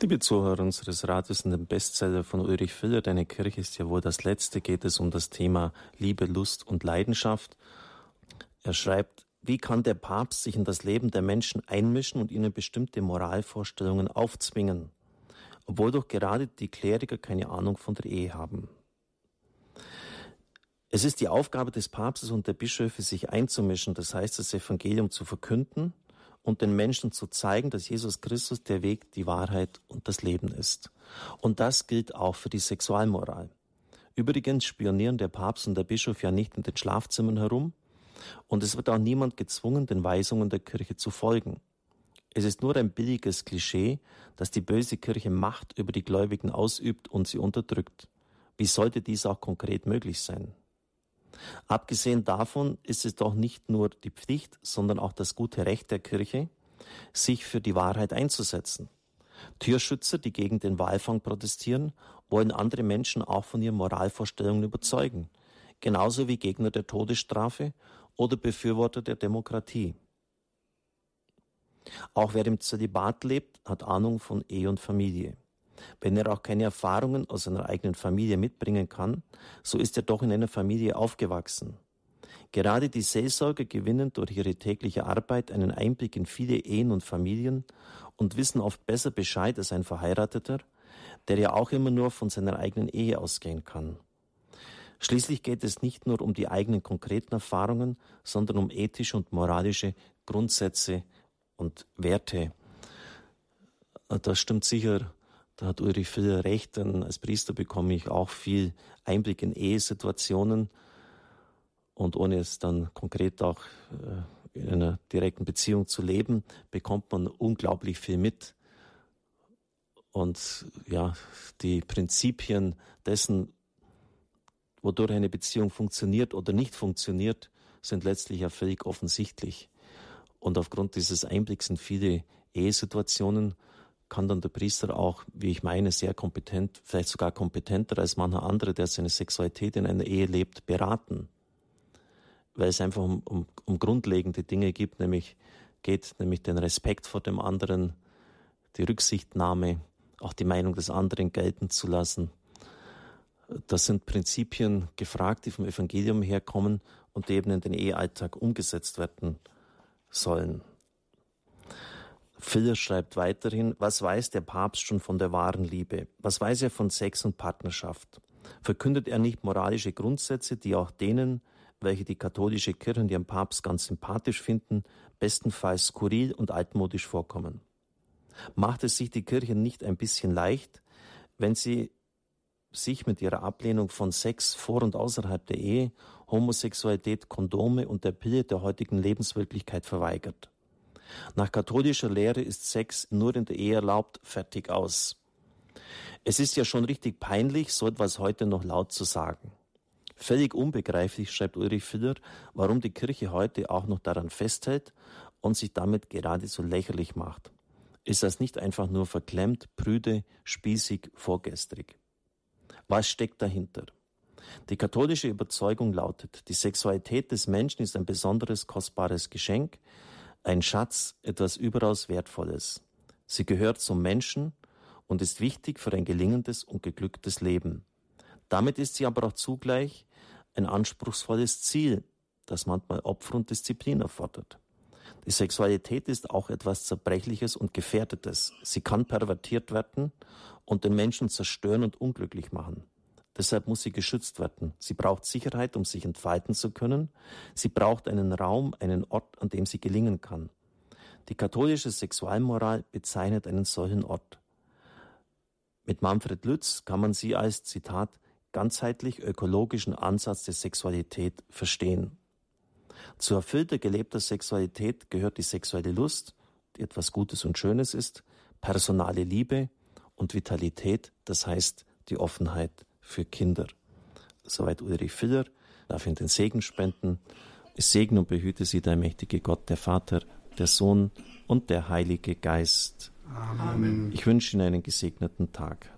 Liebe Zuhörer unseres Rates in dem Bestseller von Ulrich Filler, Deine Kirche ist ja wohl das Letzte, geht es um das Thema Liebe, Lust und Leidenschaft. Er schreibt, wie kann der Papst sich in das Leben der Menschen einmischen und ihnen bestimmte Moralvorstellungen aufzwingen, obwohl doch gerade die Kleriker keine Ahnung von der Ehe haben? Es ist die Aufgabe des Papstes und der Bischöfe, sich einzumischen, das heißt, das Evangelium zu verkünden und den Menschen zu zeigen, dass Jesus Christus der Weg, die Wahrheit und das Leben ist. Und das gilt auch für die Sexualmoral. Übrigens spionieren der Papst und der Bischof ja nicht in den Schlafzimmern herum und es wird auch niemand gezwungen, den Weisungen der Kirche zu folgen. Es ist nur ein billiges Klischee, dass die böse Kirche Macht über die Gläubigen ausübt und sie unterdrückt. Wie sollte dies auch konkret möglich sein? Abgesehen davon ist es doch nicht nur die Pflicht, sondern auch das gute Recht der Kirche, sich für die Wahrheit einzusetzen. Türschützer, die gegen den Walfang protestieren, wollen andere Menschen auch von ihren Moralvorstellungen überzeugen, genauso wie Gegner der Todesstrafe oder Befürworter der Demokratie. Auch wer im Zölibat lebt, hat Ahnung von Ehe und Familie. Wenn er auch keine Erfahrungen aus seiner eigenen Familie mitbringen kann, so ist er doch in einer Familie aufgewachsen. Gerade die Seelsorger gewinnen durch ihre tägliche Arbeit einen Einblick in viele Ehen und Familien und wissen oft besser Bescheid als ein Verheirateter, der ja auch immer nur von seiner eigenen Ehe ausgehen kann. Schließlich geht es nicht nur um die eigenen konkreten Erfahrungen, sondern um ethische und moralische Grundsätze und Werte. Das stimmt sicher da hat Ulrich viel recht, denn als Priester bekomme ich auch viel Einblick in Ehesituationen und ohne es dann konkret auch äh, in einer direkten Beziehung zu leben, bekommt man unglaublich viel mit. Und ja, die Prinzipien dessen, wodurch eine Beziehung funktioniert oder nicht funktioniert, sind letztlich ja völlig offensichtlich. Und aufgrund dieses Einblicks in viele Ehesituationen kann dann der Priester auch, wie ich meine, sehr kompetent, vielleicht sogar kompetenter als mancher andere, der seine Sexualität in einer Ehe lebt, beraten. Weil es einfach um, um, um grundlegende Dinge gibt, nämlich geht, nämlich den Respekt vor dem anderen, die Rücksichtnahme, auch die Meinung des anderen gelten zu lassen. Das sind Prinzipien gefragt, die vom Evangelium herkommen und die eben in den Ehealltag umgesetzt werden sollen. Phil schreibt weiterhin, was weiß der Papst schon von der wahren Liebe? Was weiß er von Sex und Partnerschaft? Verkündet er nicht moralische Grundsätze, die auch denen, welche die katholische Kirche und ihren Papst ganz sympathisch finden, bestenfalls skurril und altmodisch vorkommen? Macht es sich die Kirche nicht ein bisschen leicht, wenn sie sich mit ihrer Ablehnung von Sex vor und außerhalb der Ehe, Homosexualität, Kondome und der Pille der heutigen Lebenswirklichkeit verweigert? Nach katholischer Lehre ist Sex nur in der Ehe erlaubt, fertig aus. Es ist ja schon richtig peinlich, so etwas heute noch laut zu sagen. Völlig unbegreiflich, schreibt Ulrich Filler, warum die Kirche heute auch noch daran festhält und sich damit geradezu lächerlich macht. Ist das nicht einfach nur verklemmt, prüde, spießig, vorgestrig? Was steckt dahinter? Die katholische Überzeugung lautet, die Sexualität des Menschen ist ein besonderes, kostbares Geschenk, ein Schatz, etwas überaus Wertvolles. Sie gehört zum Menschen und ist wichtig für ein gelingendes und geglücktes Leben. Damit ist sie aber auch zugleich ein anspruchsvolles Ziel, das manchmal Opfer und Disziplin erfordert. Die Sexualität ist auch etwas Zerbrechliches und Gefährdetes. Sie kann pervertiert werden und den Menschen zerstören und unglücklich machen. Deshalb muss sie geschützt werden. Sie braucht Sicherheit, um sich entfalten zu können. Sie braucht einen Raum, einen Ort, an dem sie gelingen kann. Die katholische Sexualmoral bezeichnet einen solchen Ort. Mit Manfred Lütz kann man sie als, Zitat, ganzheitlich ökologischen Ansatz der Sexualität verstehen. Zu erfüllter gelebter Sexualität gehört die sexuelle Lust, die etwas Gutes und Schönes ist, personale Liebe und Vitalität, das heißt die Offenheit für Kinder. Soweit Ulrich Filler, darf Ihnen den Segen spenden. Es segne und behüte Sie der mächtige Gott, der Vater, der Sohn und der Heilige Geist. Amen. Ich wünsche Ihnen einen gesegneten Tag.